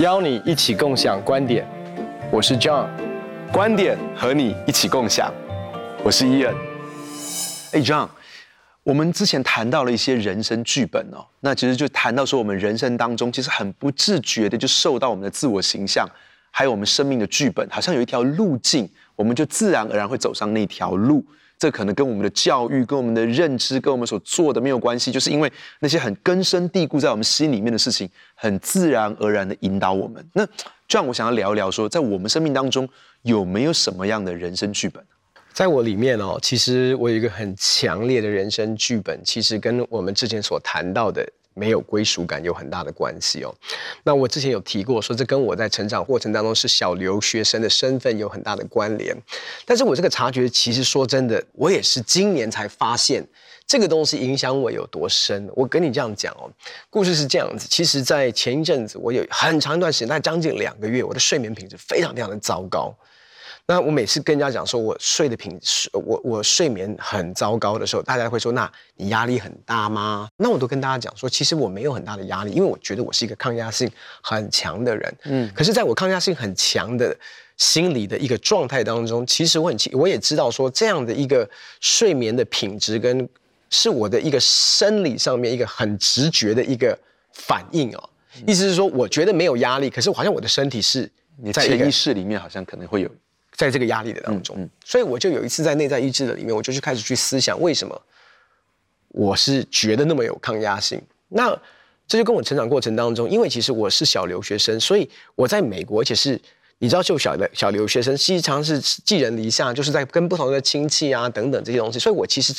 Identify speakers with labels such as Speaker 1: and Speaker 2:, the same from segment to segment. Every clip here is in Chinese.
Speaker 1: 邀你一起共享观点，我是 John，
Speaker 2: 观点和你一起共享，我是 Ian。哎，John，我们之前谈到了一些人生剧本哦，那其实就谈到说，我们人生当中其实很不自觉的就受到我们的自我形象，还有我们生命的剧本，好像有一条路径，我们就自然而然会走上那条路。这可能跟我们的教育、跟我们的认知、跟我们所做的没有关系，就是因为那些很根深蒂固在我们心里面的事情，很自然而然的引导我们。那这样，我想要聊一聊说，在我们生命当中有没有什么样的人生剧本？
Speaker 1: 在我里面哦，其实我有一个很强烈的人生剧本，其实跟我们之前所谈到的。没有归属感有很大的关系哦。那我之前有提过说，这跟我在成长过程当中是小留学生的身份有很大的关联。但是我这个察觉，其实说真的，我也是今年才发现这个东西影响我有多深。我跟你这样讲哦，故事是这样子。其实，在前一阵子，我有很长一段时间，大概将近两个月，我的睡眠品质非常非常的糟糕。那我每次跟人家讲说我睡的品质，我我睡眠很糟糕的时候，大家会说：那你压力很大吗？那我都跟大家讲说，其实我没有很大的压力，因为我觉得我是一个抗压性很强的人。嗯，可是在我抗压性很强的心理的一个状态当中，其实我很我也知道说，这样的一个睡眠的品质跟是我的一个生理上面一个很直觉的一个反应哦。意思是说，我觉得没有压力，可是好像我的身体是
Speaker 2: 你在潜意识里面好像可能会有。
Speaker 1: 在这个压力的当中，嗯嗯、所以我就有一次在内在意志的里面，我就去开始去思想，为什么我是觉得那么有抗压性？那这就跟我成长过程当中，因为其实我是小留学生，所以我在美国，而且是你知道，就小的小留学生，经常是寄人篱下，就是在跟不同的亲戚啊等等这些东西。所以我其实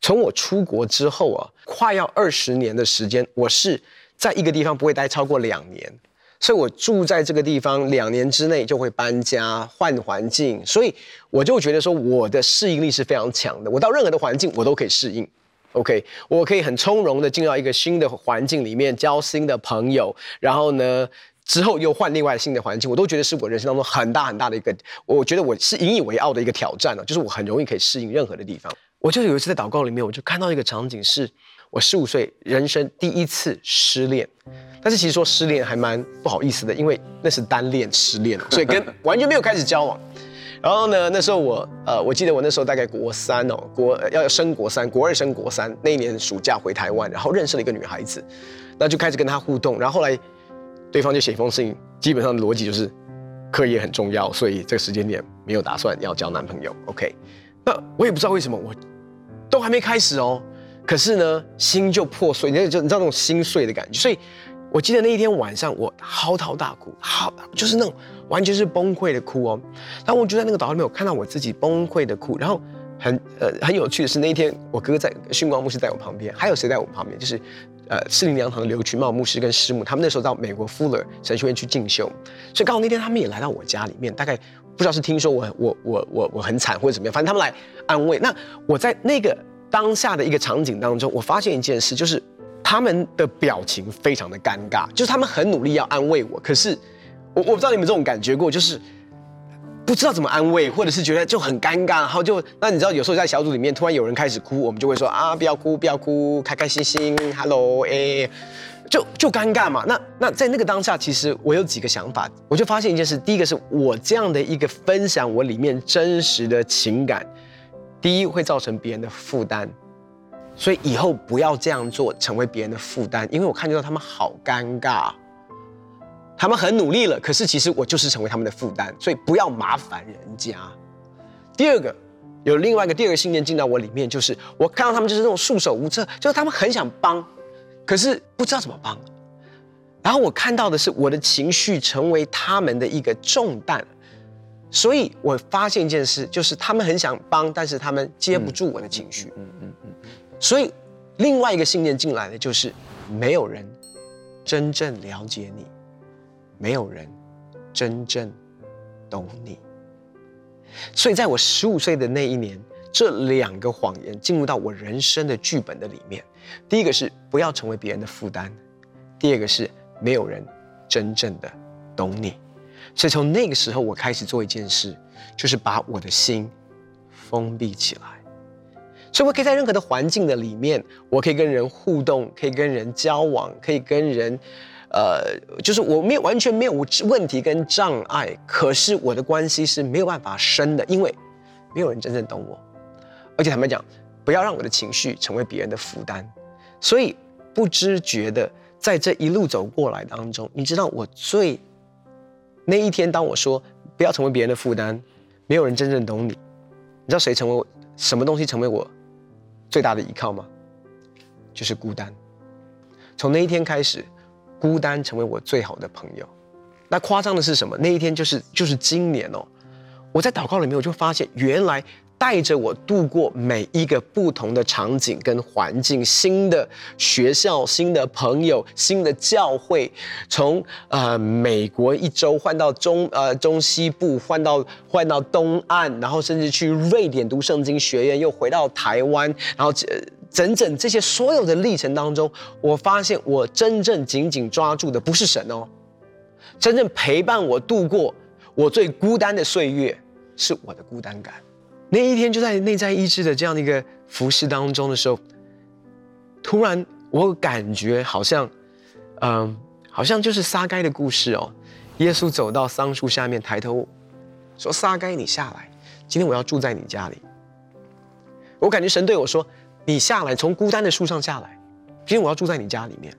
Speaker 1: 从我出国之后啊，快要二十年的时间，我是在一个地方不会待超过两年。所以我住在这个地方两年之内就会搬家换环境，所以我就觉得说我的适应力是非常强的。我到任何的环境我都可以适应，OK，我可以很从容的进到一个新的环境里面交新的朋友，然后呢之后又换另外新的环境，我都觉得是我人生当中很大很大的一个，我觉得我是引以为傲的一个挑战了，就是我很容易可以适应任何的地方。我就有一次在祷告里面，我就看到一个场景是。我十五岁，人生第一次失恋，但是其实说失恋还蛮不好意思的，因为那是单恋失恋，所以跟完全没有开始交往。然后呢，那时候我呃，我记得我那时候大概国三哦，国要升国三，国二升国三那一年暑假回台湾，然后认识了一个女孩子，那就开始跟她互动，然后后来对方就写一封信，基本上的逻辑就是课业很重要，所以这个时间点没有打算要交男朋友。OK，那我也不知道为什么，我都还没开始哦。可是呢，心就破碎，你就你知道那种心碎的感觉。所以，我记得那一天晚上，我嚎啕大哭，好，就是那种完全是崩溃的哭哦。然后我就在那个岛里面，我看到我自己崩溃的哭。然后很呃很有趣的是，那一天我哥哥在训光牧师在我旁边，还有谁在我旁边？就是呃士林良堂的刘群茂牧师跟师母，他们那时候到美国 Fuller 神学院去进修，所以刚好那天他们也来到我家里面，大概不知道是听说我我我我我很惨或者怎么样，反正他们来安慰。那我在那个。当下的一个场景当中，我发现一件事，就是他们的表情非常的尴尬，就是他们很努力要安慰我，可是我我不知道你们这种感觉过，就是不知道怎么安慰，或者是觉得就很尴尬，然后就那你知道有时候在小组里面突然有人开始哭，我们就会说啊不要哭不要哭，开开心心，Hello 哎，就就尴尬嘛。那那在那个当下，其实我有几个想法，我就发现一件事，第一个是我这样的一个分享我里面真实的情感。第一会造成别人的负担，所以以后不要这样做，成为别人的负担。因为我看到他们好尴尬，他们很努力了，可是其实我就是成为他们的负担，所以不要麻烦人家。第二个，有另外一个第二个信念进到我里面，就是我看到他们就是那种束手无策，就是他们很想帮，可是不知道怎么帮。然后我看到的是我的情绪成为他们的一个重担。所以我发现一件事，就是他们很想帮，但是他们接不住我的情绪。嗯嗯嗯。所以另外一个信念进来的就是，没有人真正了解你，没有人真正懂你。所以在我十五岁的那一年，这两个谎言进入到我人生的剧本的里面。第一个是不要成为别人的负担，第二个是没有人真正的懂你。所以从那个时候，我开始做一件事，就是把我的心封闭起来。所以我可以在任何的环境的里面，我可以跟人互动，可以跟人交往，可以跟人，呃，就是我没有完全没有问题跟障碍，可是我的关系是没有办法深的，因为没有人真正懂我，而且坦白讲，不要让我的情绪成为别人的负担，所以不知觉的在这一路走过来当中，你知道我最那一天，当我说不要成为别人的负担，没有人真正懂你，你知道谁成为我什么东西成为我最大的依靠吗？就是孤单。从那一天开始，孤单成为我最好的朋友。那夸张的是什么？那一天就是就是今年哦，我在祷告里面我就发现，原来带着我度过每一个不同的场景跟环境，新的学校、新的朋友、新的教会，从呃美国一周换到中呃中西部，换到换到东岸，然后甚至去瑞典读圣经学院，又回到台湾，然后。整整这些所有的历程当中，我发现我真正紧紧抓住的不是神哦，真正陪伴我度过我最孤单的岁月是我的孤单感。那一天就在内在意志的这样的一个服饰当中的时候，突然我感觉好像，嗯、好像就是撒该的故事哦。耶稣走到桑树下面，抬头说：“撒该，你下来，今天我要住在你家里。”我感觉神对我说。你下来，从孤单的树上下来，今天我要住在你家里面。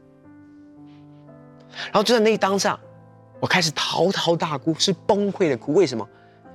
Speaker 1: 然后就在那一当下，我开始嚎啕大哭，是崩溃的哭。为什么？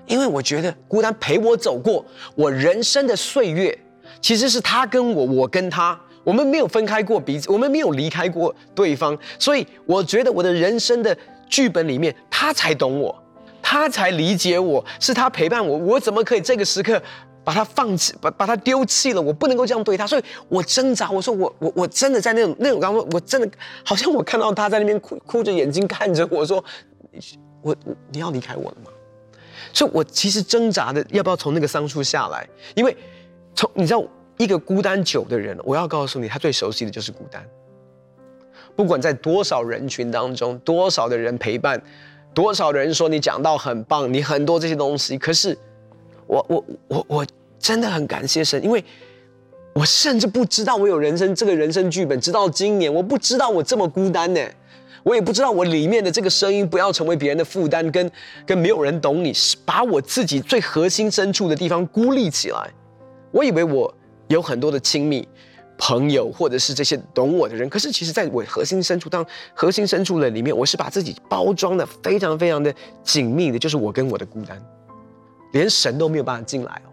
Speaker 1: 因为我觉得孤单陪我走过我人生的岁月，其实是他跟我，我跟他，我们没有分开过彼此，我们没有离开过对方。所以我觉得我的人生的剧本里面，他才懂我，他才理解我，是他陪伴我。我怎么可以这个时刻？把他放弃，把把他丢弃了，我不能够这样对他，所以我挣扎。我说我我我真的在那种那种刚刚，我真的好像我看到他在那边哭，哭着眼睛看着我说，我你要离开我了吗？所以，我其实挣扎的要不要从那个桑树下来，因为从你知道一个孤单久的人，我要告诉你，他最熟悉的就是孤单。不管在多少人群当中，多少的人陪伴，多少的人说你讲到很棒，你很多这些东西，可是。我我我我真的很感谢神，因为我甚至不知道我有人生这个人生剧本，直到今年，我不知道我这么孤单呢，我也不知道我里面的这个声音不要成为别人的负担，跟跟没有人懂你，把我自己最核心深处的地方孤立起来。我以为我有很多的亲密朋友，或者是这些懂我的人，可是其实在我核心深处，当核心深处的里面，我是把自己包装的非常非常的紧密的，就是我跟我的孤单。连神都没有办法进来哦，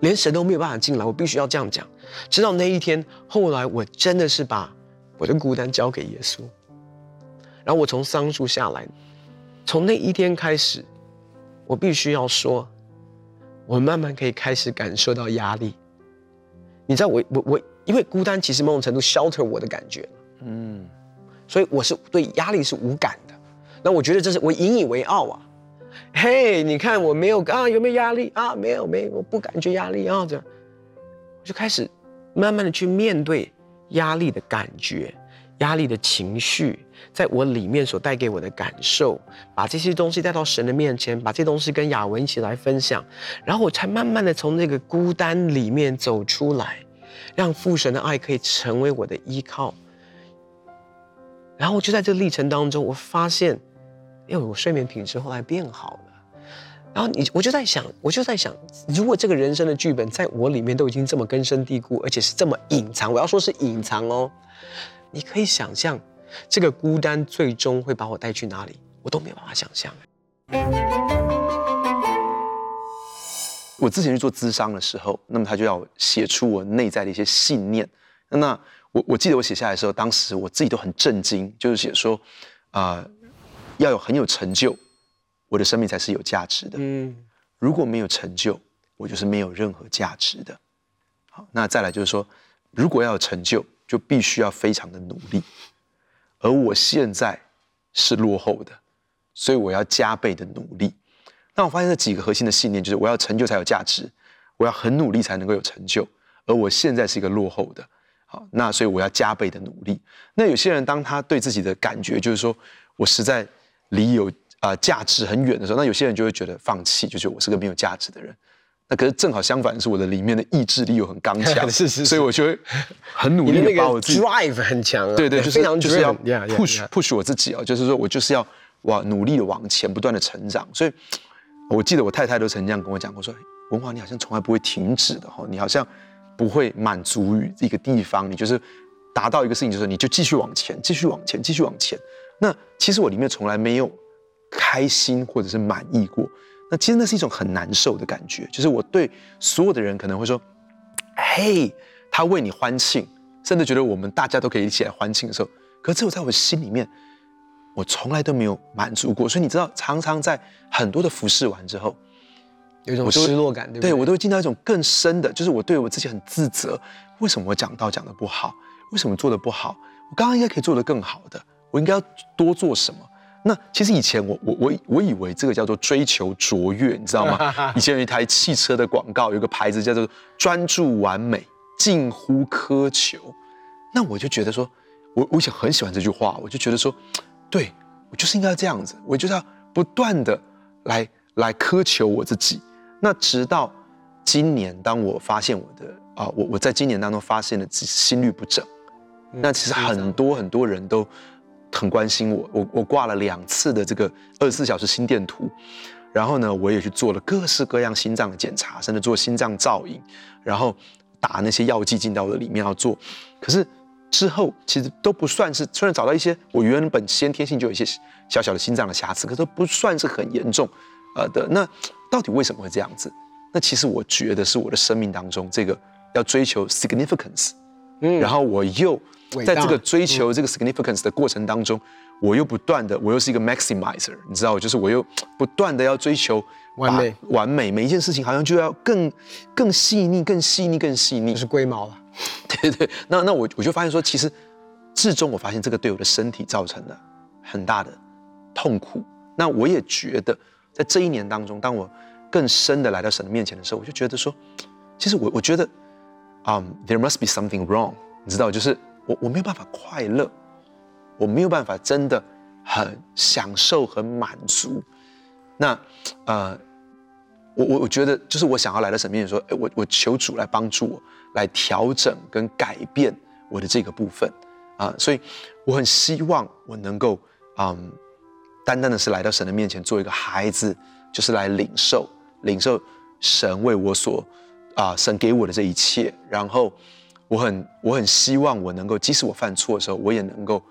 Speaker 1: 连神都没有办法进来，我必须要这样讲。直到那一天，后来我真的是把我的孤单交给耶稣，然后我从桑树下来，从那一天开始，我必须要说，我慢慢可以开始感受到压力。你知道我，我我我，因为孤单其实某种程度 shelter 我的感觉，嗯，所以我是对压力是无感的。那我觉得这是我引以为傲啊。嘿你看我没有啊？有没有压力啊？没有，没有，我不感觉压力啊。这样，我就开始慢慢的去面对压力的感觉，压力的情绪，在我里面所带给我的感受，把这些东西带到神的面前，把这些东西跟雅文一起来分享，然后我才慢慢的从那个孤单里面走出来，让父神的爱可以成为我的依靠。然后就在这历程当中，我发现。因为我睡眠品质后来变好了，然后你我就在想，我就在想，如果这个人生的剧本在我里面都已经这么根深蒂固，而且是这么隐藏，我要说是隐藏哦，你可以想象这个孤单最终会把我带去哪里，我都没有办法想象。
Speaker 2: 我之前去做咨商的时候，那么他就要写出我内在的一些信念。那我我记得我写下来的时候，当时我自己都很震惊，就是写说啊。呃要有很有成就，我的生命才是有价值的。嗯，如果没有成就，我就是没有任何价值的。好，那再来就是说，如果要有成就，就必须要非常的努力。而我现在是落后的，所以我要加倍的努力。那我发现这几个核心的信念就是：我要成就才有价值，我要很努力才能够有成就。而我现在是一个落后的，好，那所以我要加倍的努力。那有些人当他对自己的感觉就是说我实在。离有啊价值很远的时候，那有些人就会觉得放弃，就觉得我是个没有价值的人。那可是正好相反，是我的里面的意志力又很刚强，
Speaker 1: 是，是是，
Speaker 2: 所以我就会很努力的把我自己
Speaker 1: drive 很强啊，
Speaker 2: 对对，就是
Speaker 1: 非常
Speaker 2: 就是要 push push 我自己啊，就是说我就是要哇努力的往前，不断的成长。所以我记得我太太都曾这样跟我讲过，说文华你好像从来不会停止的哈，你好像不会满足于一个地方，你就是达到一个事情，就是你就继续往前，继续往前，继续往前。那其实我里面从来没有开心或者是满意过。那其实那是一种很难受的感觉，就是我对所有的人可能会说，嘿，他为你欢庆，甚至觉得我们大家都可以一起来欢庆的时候，可是只有在我心里面，我从来都没有满足过。所以你知道，常常在很多的服侍完之后，
Speaker 1: 有一种失落感，对不对？
Speaker 2: 对，我都会进到一种更深的，就是我对我自己很自责，为什么我讲道讲的不好？为什么做的不好？我刚刚应该可以做的更好的，我应该要多做什么？那其实以前我我我我以为这个叫做追求卓越，你知道吗？以前有一台汽车的广告，有个牌子叫做“专注完美，近乎苛求”。那我就觉得说，我我以前很喜欢这句话，我就觉得说，对，我就是应该要这样子，我就是要不断的来来苛求我自己。那直到今年，当我发现我的啊，我我在今年当中发现了心律不整，那其实很多很多人都。很关心我，我我挂了两次的这个二十四小时心电图，然后呢，我也去做了各式各样心脏的检查，甚至做心脏造影，然后打那些药剂进到我的里面要做。可是之后其实都不算是，虽然找到一些我原本先天性就有一些小小的心脏的瑕疵，可是都不算是很严重，呃的。那到底为什么会这样子？那其实我觉得是我的生命当中这个要追求 significance，嗯，然后我又。在这个追求这个 significance 的过程当中，我又不断的，我又是一个 maximizer，你知道，就是我又不断的要追求
Speaker 1: 完美，
Speaker 2: 完美，每一件事情好像就要更更细腻，更细腻，更细腻，
Speaker 1: 就是龟毛了。
Speaker 2: 对对，那那我我就发现说，其实至终我发现这个对我的身体造成了很大的痛苦。那我也觉得，在这一年当中，当我更深的来到神的面前的时候，我就觉得说，其实我我觉得，嗯，there must be something wrong，你知道，就是。我我没有办法快乐，我没有办法真的很享受、很满足。那呃，我我我觉得就是我想要来到神面前说，哎，我我求主来帮助我，来调整跟改变我的这个部分啊、所以我很希望我能够嗯，单单的是来到神的面前做一个孩子，就是来领受领受神为我所啊、神给我的这一切，然后。我很我很希望我能够，即使我犯错的时候，我也能够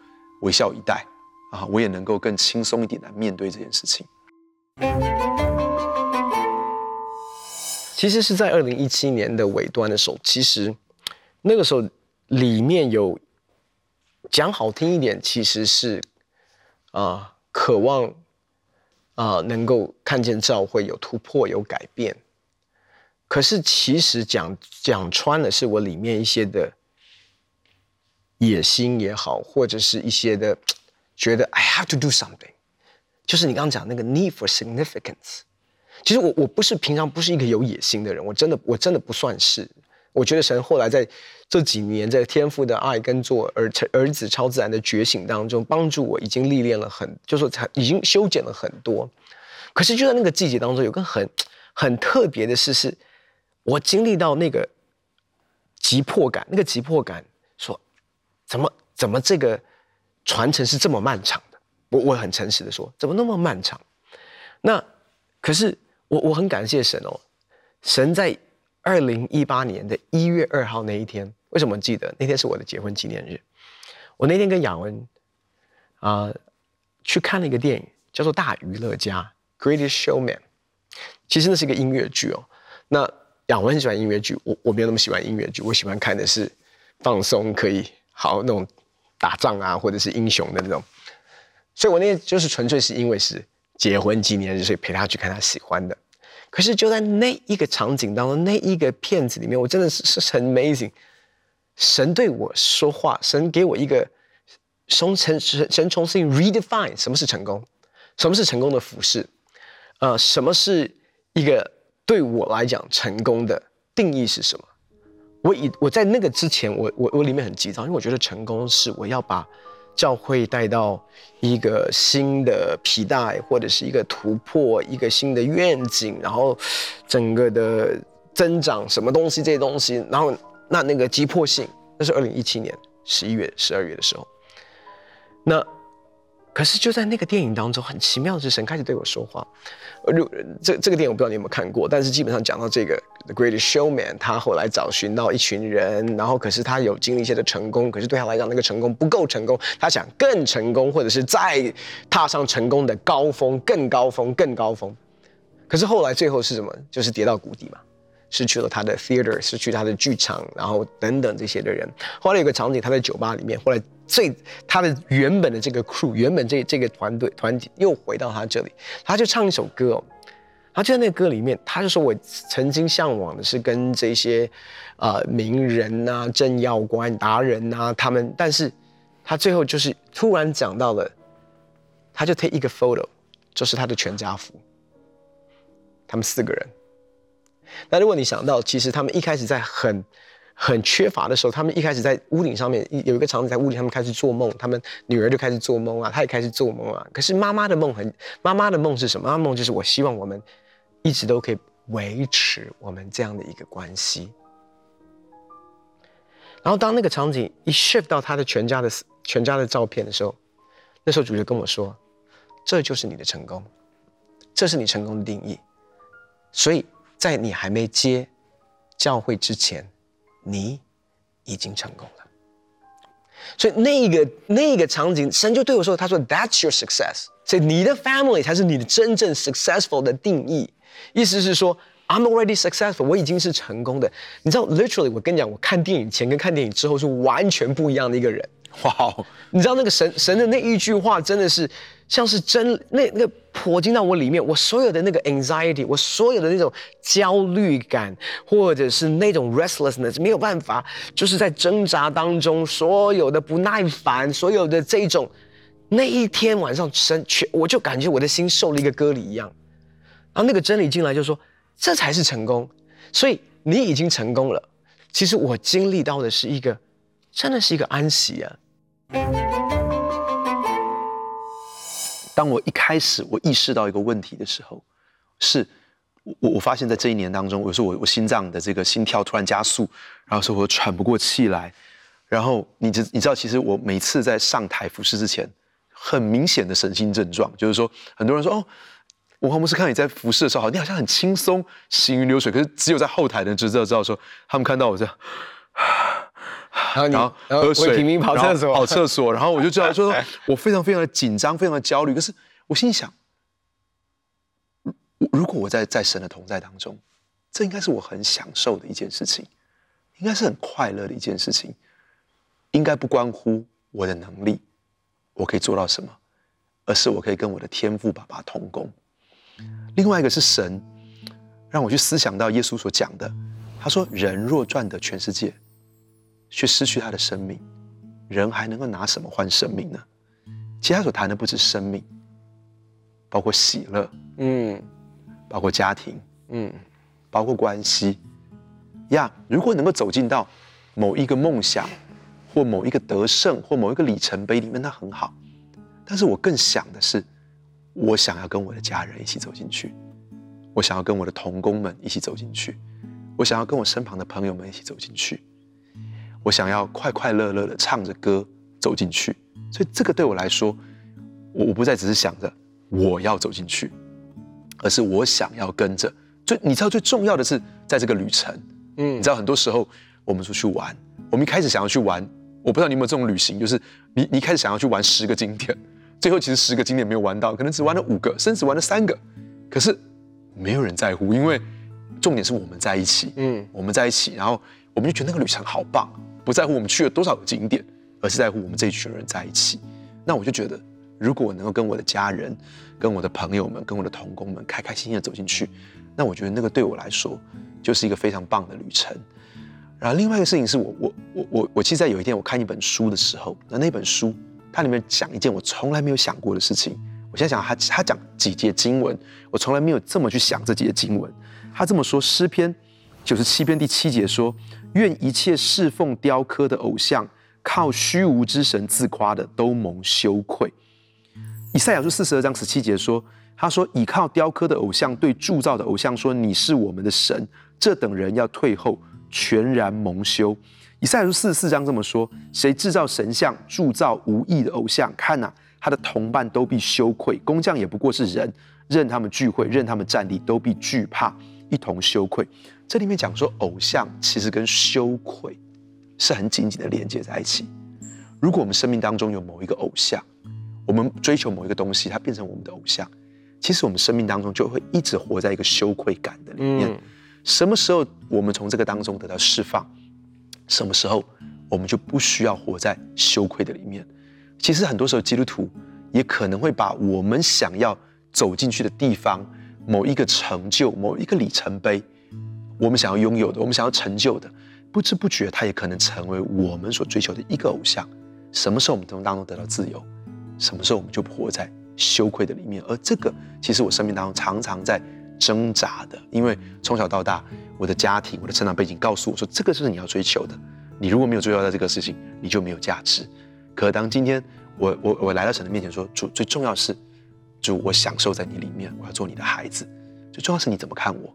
Speaker 2: 微笑以待，啊，我也能够更轻松一点来面对这件事情。
Speaker 1: 其实是在二零一七年的尾端的时候，其实那个时候里面有讲好听一点，其实是啊、渴望啊、能够看见教会有突破、有改变。可是，其实讲讲穿了，是我里面一些的野心也好，或者是一些的觉得 I have to do something，就是你刚刚讲那个 need for significance。其实我我不是平常不是一个有野心的人，我真的我真的不算是。我觉得神后来在这几年在天赋的爱跟做儿儿子超自然的觉醒当中，帮助我已经历练了很，就是说才已经修剪了很多。可是就在那个季节当中，有个很很特别的事是。我经历到那个急迫感，那个急迫感说，怎么怎么这个传承是这么漫长的？我我很诚实的说，怎么那么漫长？那可是我我很感谢神哦，神在二零一八年的一月二号那一天，为什么记得？那天是我的结婚纪念日。我那天跟雅文啊、去看了一个电影，叫做《大娱乐家》（Greatest Showman）。其实那是一个音乐剧哦。那我很喜欢音乐剧，我我没有那么喜欢音乐剧，我喜欢看的是放松，可以好那种打仗啊，或者是英雄的那种。所以我那天就是纯粹是因为是结婚纪念日，所以陪他去看他喜欢的。可是就在那一个场景当中，那一个片子里面，我真的是是很 amazing。神对我说话，神给我一个从神神神重新 redefine 什么是成功，什么是成功的服饰，呃，什么是一个。对我来讲，成功的定义是什么？我以我在那个之前，我我我里面很急躁，因为我觉得成功是我要把教会带到一个新的皮带，或者是一个突破，一个新的愿景，然后整个的增长什么东西这些东西，然后那那个急迫性，那是二零一七年十一月、十二月的时候，那。可是就在那个电影当中，很奇妙的是，神开始对我说话。呃，这这个电影我不知道你有没有看过，但是基本上讲到这个《The Greatest Showman》，他后来找寻到一群人，然后可是他有经历一些的成功，可是对他来讲那个成功不够成功，他想更成功，或者是再踏上成功的高峰，更高峰，更高峰。可是后来最后是什么？就是跌到谷底嘛。失去了他的 theater，失去他的剧场，然后等等这些的人。后来有个场景，他在酒吧里面。后来最他的原本的这个 crew，原本这这个团队团体又回到他这里，他就唱一首歌哦。他就在那个歌里面，他就说：“我曾经向往的是跟这些呃名人呐、政要官达人呐、他们。但是他最后就是突然讲到了，他就 take 一个 photo，就是他的全家福，他们四个人。”那如果你想到，其实他们一开始在很很缺乏的时候，他们一开始在屋顶上面有一个场景，在屋顶他们开始做梦，他们女儿就开始做梦啊，他也开始做梦啊。可是妈妈的梦很，妈妈的梦是什么？妈妈梦就是我希望我们一直都可以维持我们这样的一个关系。然后当那个场景一 shift 到他的全家的全家的照片的时候，那时候主角跟我说：“这就是你的成功，这是你成功的定义。”所以。在你还没接教会之前，你已经成功了。所以那个那个场景，神就对我说：“他说，That's your success。所以你的 family 才是你的真正 successful 的定义。意思是说，I'm already successful，我已经是成功的。你知道，literally，我跟你讲，我看电影前跟看电影之后是完全不一样的一个人。哇，Wow. 你知道那个神神的那一句话真的是。”像是真那那个泼进到我里面，我所有的那个 anxiety，我所有的那种焦虑感，或者是那种 restlessness，没有办法，就是在挣扎当中，所有的不耐烦，所有的这种，那一天晚上神全，我就感觉我的心受了一个割礼一样，然后那个真理进来就说，这才是成功，所以你已经成功了。其实我经历到的是一个，真的是一个安息啊。
Speaker 2: 当我一开始我意识到一个问题的时候，是我我发现在这一年当中，有时候我我心脏的这个心跳突然加速，然后说我喘不过气来，然后你知你知道，其实我每次在上台服侍之前，很明显的神心症状，就是说很多人说哦，文华牧师看你在服侍的时候，你好像很轻松，行云流水，可是只有在后台的人就知道知道说，他们看到我这样。
Speaker 1: 然后喝水，频频跑厕所，
Speaker 2: 跑厕所，然后我就知道，说 我非常非常的紧张，非常的焦虑。可是我心里想，如果我在在神的同在当中，这应该是我很享受的一件事情，应该是很快乐的一件事情，应该不关乎我的能力，我可以做到什么，而是我可以跟我的天赋爸爸同工。另外一个是神让我去思想到耶稣所讲的，他说：“人若赚得全世界。”却失去他的生命，人还能够拿什么换生命呢？其实他所谈的不止生命，包括喜乐，嗯，包括家庭，嗯，包括关系呀。如果能够走进到某一个梦想，或某一个得胜，或某一个里程碑里面，那很好。但是我更想的是，我想要跟我的家人一起走进去，我想要跟我的同工们一起走进去，我想要跟我身旁的朋友们一起走进去。我想要快快乐乐的唱着歌走进去，所以这个对我来说，我我不再只是想着我要走进去，而是我想要跟着。最你知道最重要的是在这个旅程，嗯，你知道很多时候我们出去玩，我们一开始想要去玩，我不知道你有没有这种旅行，就是你你一开始想要去玩十个景点，最后其实十个景点没有玩到，可能只玩了五个，甚至玩了三个，可是没有人在乎，因为重点是我们在一起，嗯，我们在一起，然后我们就觉得那个旅程好棒。不在乎我们去了多少个景点，而是在乎我们这一群人在一起。那我就觉得，如果我能够跟我的家人、跟我的朋友们、跟我的同工们开开心心的走进去，那我觉得那个对我来说就是一个非常棒的旅程。然后另外一个事情是我我我我我其实，在有一天我看一本书的时候，那那本书它里面讲一件我从来没有想过的事情。我现在想他他讲几节经文，我从来没有这么去想这几节经文。他这么说，诗篇九十七篇第七节说。愿一切侍奉雕刻的偶像、靠虚无之神自夸的，都蒙羞愧。以赛亚书四十二章十七节说：“他说，倚靠雕刻的偶像对铸造的偶像说：你是我们的神，这等人要退后，全然蒙羞。以赛亚四十四章这么说：谁制造神像，铸造无意的偶像？看哪，他的同伴都必羞愧，工匠也不过是人，任他们聚会，任他们站立，都必惧怕，一同羞愧。这里面讲说，偶像其实跟羞愧是很紧紧的连接在一起。如果我们生命当中有某一个偶像，我们追求某一个东西，它变成我们的偶像，其实我们生命当中就会一直活在一个羞愧感的里面。什么时候我们从这个当中得到释放？什么时候我们就不需要活在羞愧的里面？其实很多时候基督徒也可能会把我们想要走进去的地方，某一个成就、某一个里程碑，我们想要拥有的、我们想要成就的，不知不觉它也可能成为我们所追求的一个偶像。什么时候我们从当中得到自由？什么时候我们就活在羞愧的里面？而这个其实我生命当中常常在挣扎的，因为从小到大，我的家庭、我的成长背景告诉我说，这个就是你要追求的。你如果没有追求到这个事情，你就没有价值。可当今天我我我来到神的面前说，主最重要是，主我享受在你里面，我要做你的孩子。最重要是你怎么看我。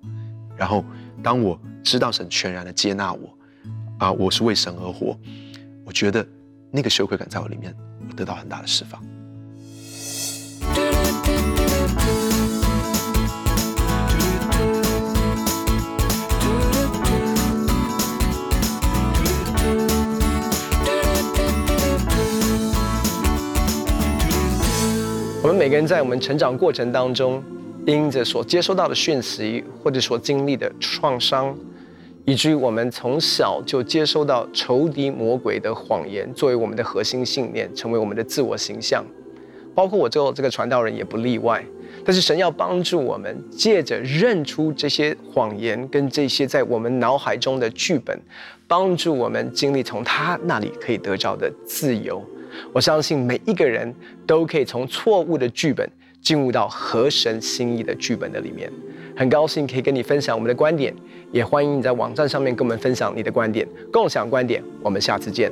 Speaker 2: 然后当我知道神全然的接纳我，啊，我是为神而活，我觉得。那个羞愧感在我里面，我得到很大的释放。
Speaker 1: 每个人在我们成长过程当中，因着所接收到的讯息，或者所经历的创伤。以至于我们从小就接收到仇敌魔鬼的谎言，作为我们的核心信念，成为我们的自我形象。包括我做这个传道人也不例外。但是神要帮助我们，借着认出这些谎言跟这些在我们脑海中的剧本，帮助我们经历从他那里可以得着的自由。我相信每一个人都可以从错误的剧本进入到合神心意的剧本的里面。很高兴可以跟你分享我们的观点，也欢迎你在网站上面跟我们分享你的观点，共享观点。我们下次见。